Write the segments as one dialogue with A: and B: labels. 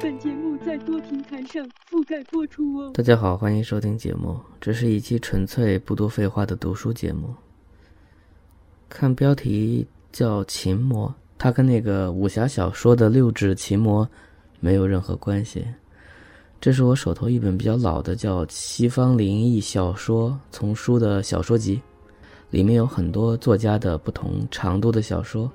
A: 本节目在多平台上覆盖播出哦。
B: 大家好，欢迎收听节目，这是一期纯粹不多废话的读书节目。看标题叫《琴魔》。它跟那个武侠小说的六指琴魔没有任何关系。这是我手头一本比较老的叫《西方灵异小说丛书》的小说集，里面有很多作家的不同长度的小说。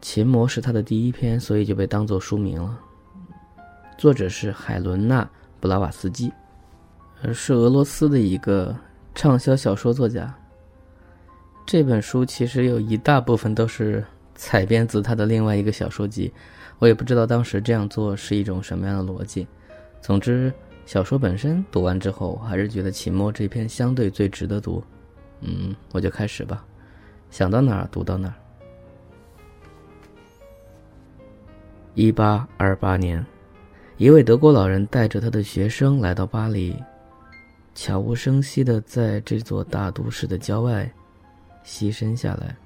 B: 琴魔是他的第一篇，所以就被当做书名了。作者是海伦娜·布拉瓦斯基，呃，是俄罗斯的一个畅销小说作家。这本书其实有一大部分都是。采编自他的另外一个小说集，我也不知道当时这样做是一种什么样的逻辑。总之，小说本身读完之后，我还是觉得秦末这篇相对最值得读。嗯，我就开始吧，想到哪儿读到哪儿。一八二八年，一位德国老人带着他的学生来到巴黎，悄无声息的在这座大都市的郊外牺牲下来。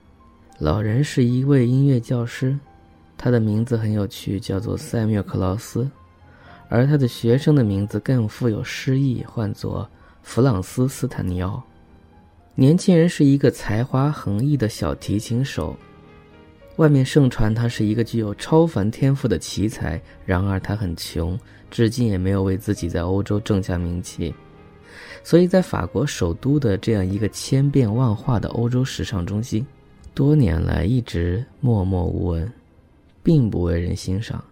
B: 老人是一位音乐教师，他的名字很有趣，叫做塞缪克劳斯，而他的学生的名字更富有诗意，唤作弗朗斯斯坦尼奥。年轻人是一个才华横溢的小提琴手，外面盛传他是一个具有超凡天赋的奇才。然而他很穷，至今也没有为自己在欧洲挣下名气，所以在法国首都的这样一个千变万化的欧洲时尚中心。多年来一直默默无闻，并不为人欣赏。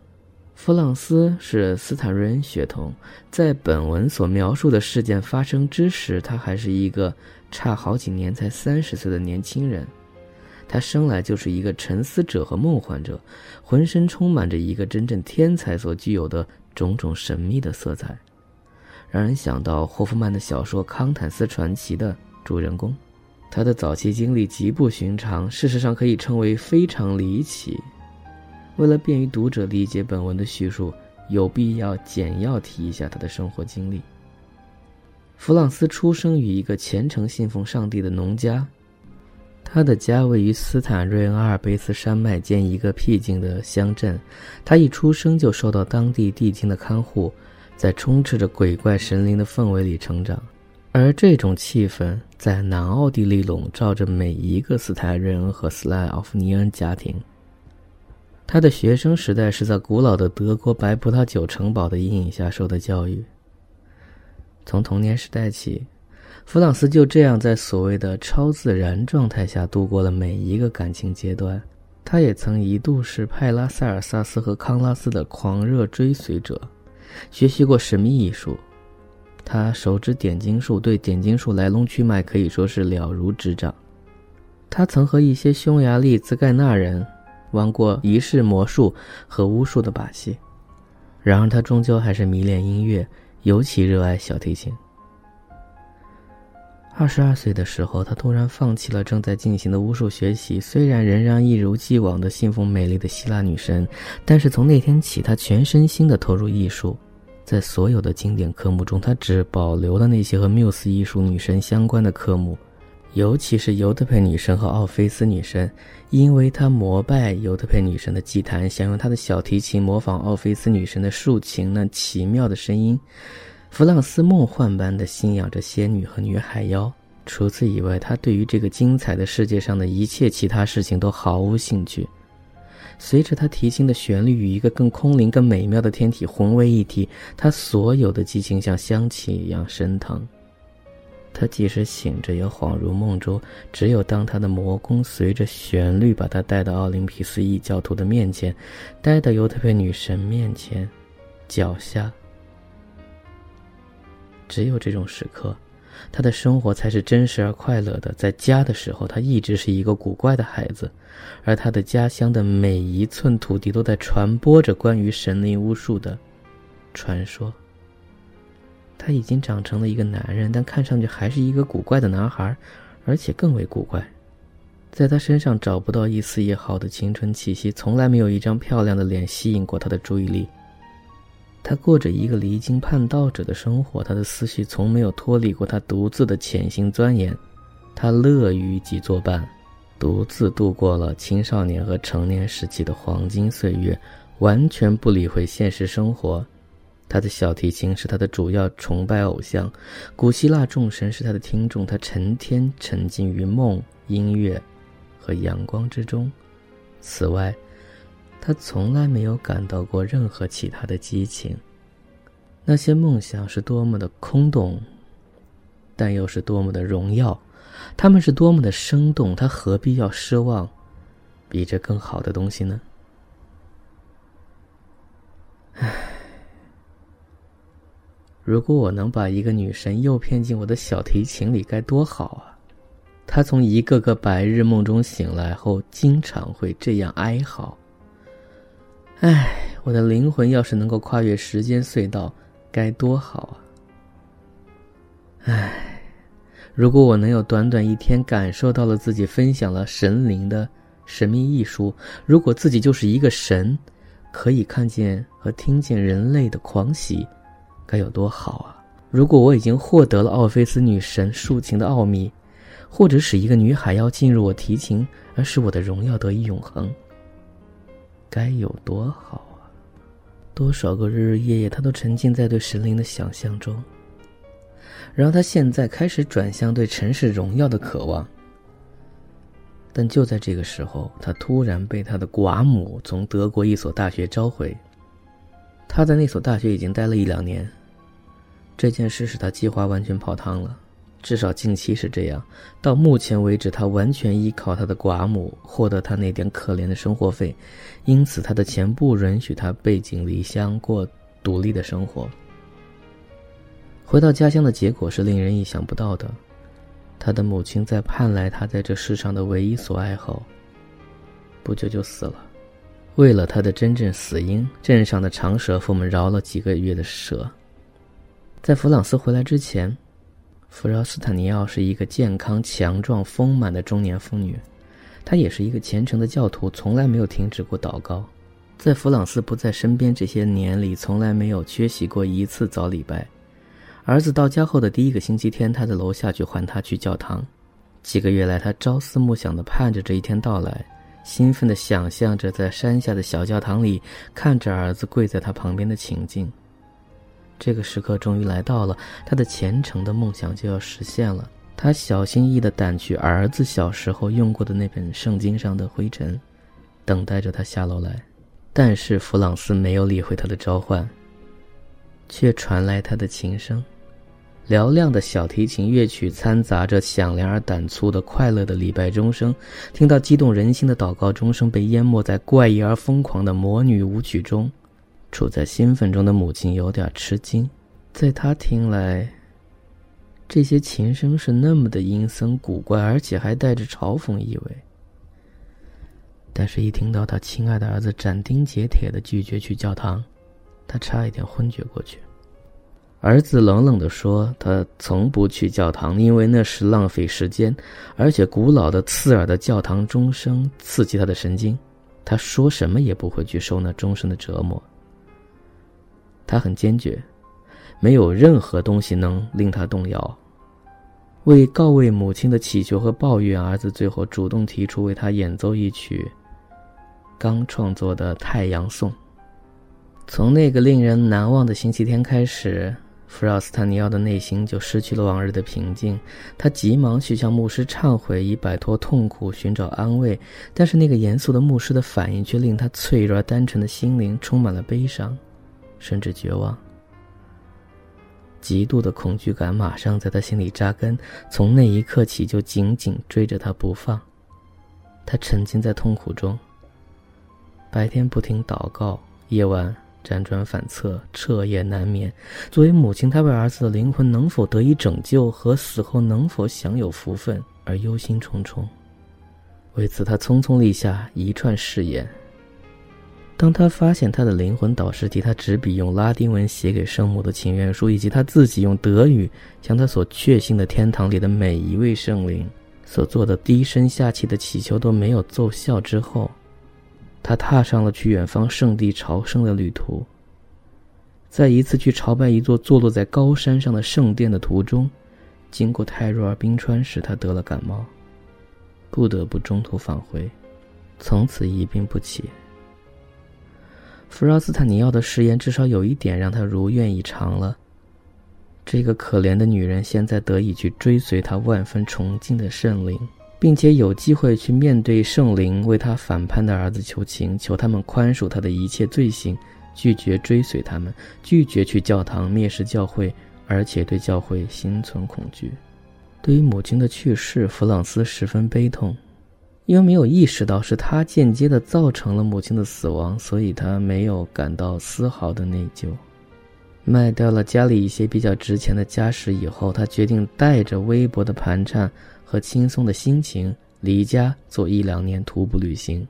B: 弗朗斯是斯坦瑞恩血统，在本文所描述的事件发生之时，他还是一个差好几年才三十岁的年轻人。他生来就是一个沉思者和梦幻者，浑身充满着一个真正天才所具有的种种神秘的色彩，让人想到霍夫曼的小说《康坦斯传奇》的主人公。他的早期经历极不寻常，事实上可以称为非常离奇。为了便于读者理解本文的叙述，有必要简要提一下他的生活经历。弗朗斯出生于一个虔诚信奉上帝的农家，他的家位于斯坦瑞恩阿尔卑斯山脉间一个僻静的乡镇。他一出生就受到当地地精的看护，在充斥着鬼怪神灵的氛围里成长。而这种气氛在南奥地利笼罩着每一个斯坦瑞恩和斯莱奥夫尼恩家庭。他的学生时代是在古老的德国白葡萄酒城堡的阴影下受的教育。从童年时代起，弗朗斯就这样在所谓的超自然状态下度过了每一个感情阶段。他也曾一度是派拉塞尔萨斯和康拉斯的狂热追随者，学习过神秘艺术。他熟知点金术，对点金术来龙去脉可以说是了如指掌。他曾和一些匈牙利兹盖纳人玩过仪式魔术和巫术的把戏，然而他终究还是迷恋音乐，尤其热爱小提琴。二十二岁的时候，他突然放弃了正在进行的巫术学习，虽然仍然一如既往的信奉美丽的希腊女神，但是从那天起，他全身心的投入艺术。在所有的经典科目中，他只保留了那些和缪斯艺术女神相关的科目，尤其是尤特佩女神和奥菲斯女神，因为他膜拜尤特佩女神的祭坛，想用他的小提琴模仿奥菲斯女神的竖琴那奇妙的声音。弗朗斯梦幻般的信仰着仙女和女海妖。除此以外，他对于这个精彩的世界上的一切其他事情都毫无兴趣。随着他提琴的旋律与一个更空灵、更美妙的天体混为一体，他所有的激情像香气一样升腾。他即使醒着也恍如梦中，只有当他的魔功随着旋律把他带到奥林匹斯异教徒的面前，带到尤特佩女神面前，脚下，只有这种时刻。他的生活才是真实而快乐的。在家的时候，他一直是一个古怪的孩子，而他的家乡的每一寸土地都在传播着关于神灵巫术的传说。他已经长成了一个男人，但看上去还是一个古怪的男孩，而且更为古怪。在他身上找不到一丝一毫的青春气息，从来没有一张漂亮的脸吸引过他的注意力。他过着一个离经叛道者的生活，他的思绪从没有脱离过他独自的潜心钻研。他乐于己作伴，独自度过了青少年和成年时期的黄金岁月，完全不理会现实生活。他的小提琴是他的主要崇拜偶像，古希腊众神是他的听众。他成天沉浸于梦、音乐。和阳光之中。此外，他从来没有感到过任何其他的激情。那些梦想是多么的空洞，但又是多么的荣耀。他们是多么的生动，他何必要奢望比这更好的东西呢？唉，如果我能把一个女神诱骗进我的小提琴里，该多好啊！他从一个个白日梦中醒来后，经常会这样哀嚎：“唉，我的灵魂要是能够跨越时间隧道，该多好啊！唉，如果我能有短短一天感受到了自己分享了神灵的神秘艺术，如果自己就是一个神，可以看见和听见人类的狂喜，该有多好啊！如果我已经获得了奥菲斯女神竖琴的奥秘。”或者使一个女海妖进入我提琴，而使我的荣耀得以永恒，该有多好啊！多少个日日夜夜，他都沉浸在对神灵的想象中。然后他现在开始转向对尘世荣耀的渴望。但就在这个时候，他突然被他的寡母从德国一所大学召回。他在那所大学已经待了一两年，这件事使他计划完全泡汤了。至少近期是这样。到目前为止，他完全依靠他的寡母获得他那点可怜的生活费，因此他的钱不允许他背井离乡过独立的生活。回到家乡的结果是令人意想不到的，他的母亲在盼来他在这世上的唯一所爱后，不久就死了。为了他的真正死因，镇上的长舌妇们饶了几个月的舌。在弗朗斯回来之前。弗饶斯坦尼奥是一个健康、强壮、丰满的中年妇女，她也是一个虔诚的教徒，从来没有停止过祷告。在弗朗斯不在身边这些年里，从来没有缺席过一次早礼拜。儿子到家后的第一个星期天，他在楼下去唤他去教堂。几个月来，他朝思暮想地盼着这一天到来，兴奋地想象着在山下的小教堂里看着儿子跪在他旁边的情景。这个时刻终于来到了，他的虔诚的梦想就要实现了。他小心翼翼地掸去儿子小时候用过的那本圣经上的灰尘，等待着他下楼来。但是弗朗斯没有理会他的召唤，却传来他的琴声，嘹亮的小提琴乐曲掺杂着响亮而胆粗的快乐的礼拜钟声。听到激动人心的祷告钟声被淹没在怪异而疯狂的魔女舞曲中。处在兴奋中的母亲有点吃惊，在她听来，这些琴声是那么的阴森古怪，而且还带着嘲讽意味。但是，一听到他亲爱的儿子斩钉截铁的拒绝去教堂，他差一点昏厥过去。儿子冷冷的说：“他从不去教堂，因为那是浪费时间，而且古老的刺耳的教堂钟声刺激他的神经。他说什么也不会去受那钟声的折磨。”他很坚决，没有任何东西能令他动摇。为告慰母亲的祈求和抱怨，儿子最后主动提出为他演奏一曲刚创作的《太阳颂》。从那个令人难忘的星期天开始，弗奥斯坦尼奥的内心就失去了往日的平静。他急忙去向牧师忏悔，以摆脱痛苦，寻找安慰。但是那个严肃的牧师的反应却令他脆弱而单纯的心灵充满了悲伤。甚至绝望，极度的恐惧感马上在他心里扎根，从那一刻起就紧紧追着他不放。他沉浸在痛苦中，白天不停祷告，夜晚辗转反侧，彻夜难眠。作为母亲，她为儿子的灵魂能否得以拯救和死后能否享有福分而忧心忡忡。为此，他匆匆立下一串誓言。当他发现他的灵魂导师替他执笔用拉丁文写给圣母的请愿书，以及他自己用德语将他所确信的天堂里的每一位圣灵所做的低声下气的祈求都没有奏效之后，他踏上了去远方圣地朝圣的旅途。在一次去朝拜一座坐落在高山上的圣殿的途中，经过泰若尔冰川时，他得了感冒，不得不中途返回，从此一病不起。弗劳斯坦尼奥的誓言至少有一点让他如愿以偿了。这个可怜的女人现在得以去追随他万分崇敬的圣灵，并且有机会去面对圣灵为他反叛的儿子求情，求他们宽恕他的一切罪行，拒绝追随他们，拒绝去教堂蔑视教会，而且对教会心存恐惧。对于母亲的去世，弗朗斯十分悲痛。因为没有意识到是他间接的造成了母亲的死亡，所以他没有感到丝毫的内疚。卖掉了家里一些比较值钱的家什以后，他决定带着微薄的盘缠和轻松的心情离家做一两年徒步旅行，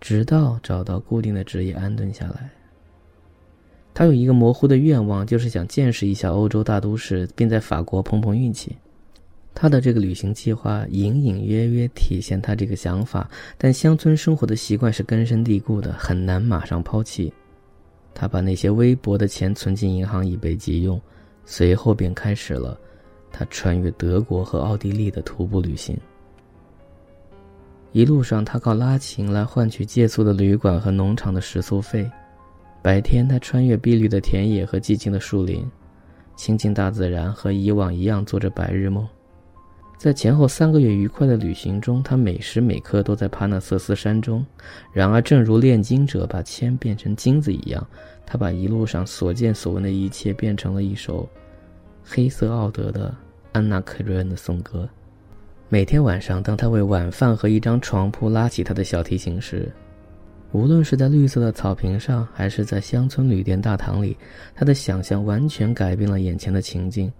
B: 直到找到固定的职业安顿下来。他有一个模糊的愿望，就是想见识一下欧洲大都市，并在法国碰碰运气。他的这个旅行计划隐隐约约体现他这个想法，但乡村生活的习惯是根深蒂固的，很难马上抛弃。他把那些微薄的钱存进银行以备急用，随后便开始了他穿越德国和奥地利的徒步旅行。一路上，他靠拉琴来换取借宿的旅馆和农场的食宿费。白天，他穿越碧绿的田野和寂静的树林，亲近大自然，和以往一样做着白日梦。在前后三个月愉快的旅行中，他每时每刻都在帕纳瑟斯山中。然而，正如炼金者把铅变成金子一样，他把一路上所见所闻的一切变成了一首黑色奥德的安娜·克瑞恩的颂歌。每天晚上，当他为晚饭和一张床铺拉起他的小提琴时，无论是在绿色的草坪上，还是在乡村旅店大堂里，他的想象完全改变了眼前的情境。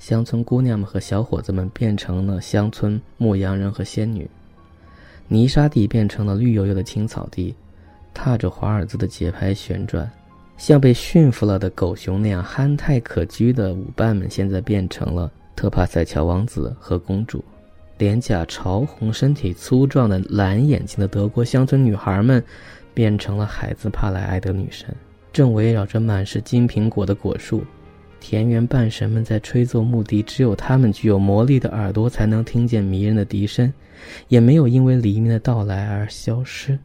B: 乡村姑娘们和小伙子们变成了乡村牧羊人和仙女，泥沙地变成了绿油油的青草地，踏着华尔兹的节拍旋转，像被驯服了的狗熊那样憨态可掬的舞伴们，现在变成了特帕塞乔王子和公主，脸颊潮红、身体粗壮的蓝眼睛的德国乡村女孩们，变成了孩子帕莱埃德女神，正围绕着满是金苹果的果树。田园半神们在吹奏木笛，只有他们具有魔力的耳朵才能听见迷人的笛声，也没有因为黎明的到来而消失，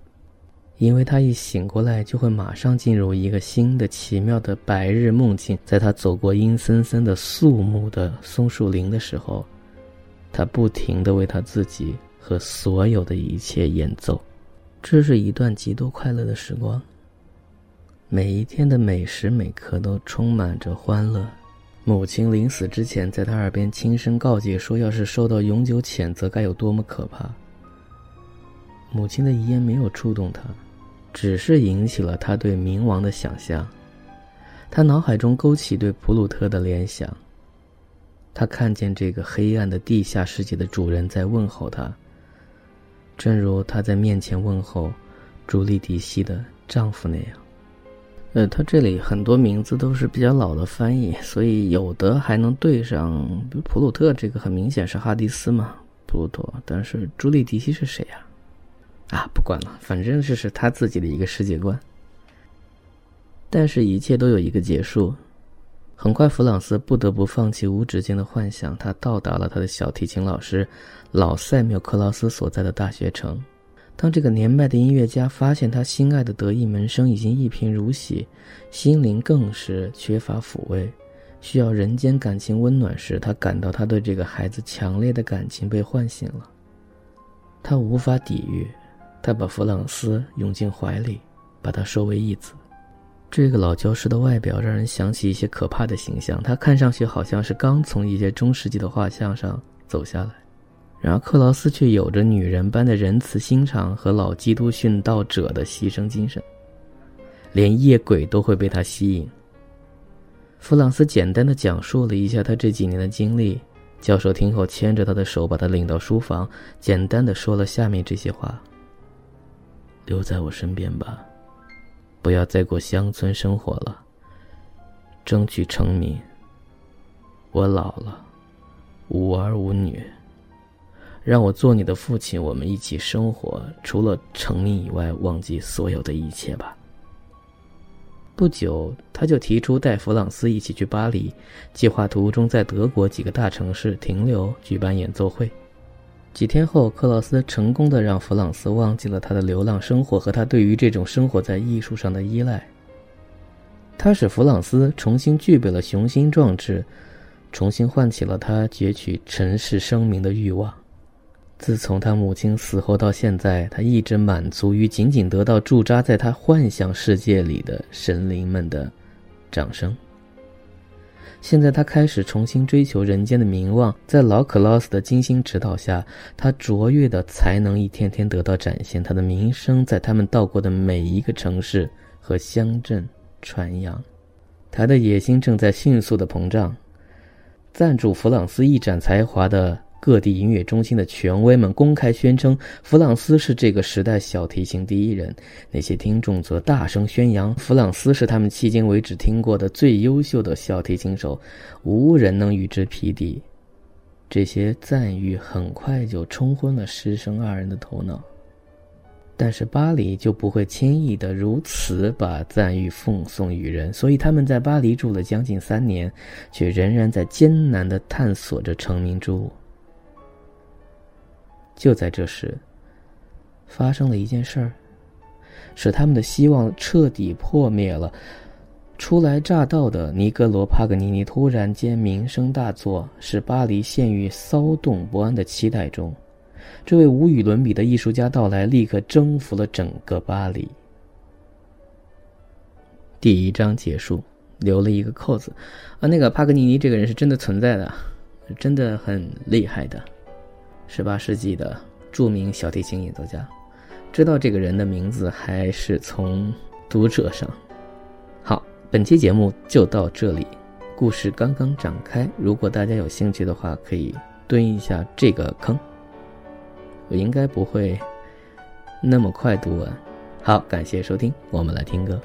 B: 因为他一醒过来就会马上进入一个新的奇妙的白日梦境。在他走过阴森森的肃穆的松树林的时候，他不停地为他自己和所有的一切演奏，这是一段极度快乐的时光。每一天的每时每刻都充满着欢乐。母亲临死之前，在他耳边轻声告诫说：“要是受到永久谴责，该有多么可怕。”母亲的遗言没有触动他，只是引起了他对冥王的想象。他脑海中勾起对普鲁特的联想。他看见这个黑暗的地下世界的主人在问候他，正如他在面前问候朱莉迪西的丈夫那样。呃，他这里很多名字都是比较老的翻译，所以有的还能对上。比如普鲁特这个很明显是哈迪斯嘛，普鲁托。但是朱莉迪西是谁呀？啊，不管了，反正这是他自己的一个世界观。但是，一切都有一个结束。很快，弗朗斯不得不放弃无止境的幻想，他到达了他的小提琴老师老塞缪克劳斯所在的大学城。当这个年迈的音乐家发现他心爱的得意门生已经一贫如洗，心灵更是缺乏抚慰，需要人间感情温暖时，他感到他对这个孩子强烈的感情被唤醒了。他无法抵御，他把弗朗斯拥进怀里，把他收为义子。这个老教师的外表让人想起一些可怕的形象，他看上去好像是刚从一些中世纪的画像上走下来。然而，克劳斯却有着女人般的仁慈心肠和老基督殉道者的牺牲精神，连夜鬼都会被他吸引。弗朗斯简单的讲述了一下他这几年的经历，教授听后牵着他的手把他领到书房，简单的说了下面这些话：“留在我身边吧，不要再过乡村生活了，争取成名。我老了，无儿无女，让我做你的父亲，我们一起生活，除了成名以外，忘记所有的一切吧。不久，他就提出带弗朗斯一起去巴黎，计划途中在德国几个大城市停留，举办演奏会。几天后，克劳斯成功的让弗朗斯忘记了他的流浪生活和他对于这种生活在艺术上的依赖。他使弗朗斯重新具备了雄心壮志，重新唤起了他攫取尘世声名的欲望。自从他母亲死后到现在，他一直满足于仅仅得到驻扎在他幻想世界里的神灵们的掌声。现在他开始重新追求人间的名望，在老克劳斯的精心指导下，他卓越的才能一天天得到展现，他的名声在他们到过的每一个城市和乡镇传扬。他的野心正在迅速的膨胀，赞助弗朗斯一展才华的。各地音乐中心的权威们公开宣称，弗朗斯是这个时代小提琴第一人。那些听众则大声宣扬，弗朗斯是他们迄今为止听过的最优秀的小提琴手，无人能与之匹敌。这些赞誉很快就冲昏了师生二人的头脑。但是巴黎就不会轻易的如此把赞誉奉送于人，所以他们在巴黎住了将近三年，却仍然在艰难的探索着成名之路。就在这时，发生了一件事儿，使他们的希望彻底破灭了。初来乍到的尼格罗·帕格尼尼突然间名声大作，使巴黎陷于骚动不安的期待中。这位无与伦比的艺术家到来，立刻征服了整个巴黎。第一章结束，留了一个扣子，啊，那个帕格尼尼这个人是真的存在的，真的很厉害的。十八世纪的著名小提琴演奏家，知道这个人的名字还是从读者上。好，本期节目就到这里，故事刚刚展开。如果大家有兴趣的话，可以蹲一下这个坑，我应该不会那么快读完。好，感谢收听，我们来听歌。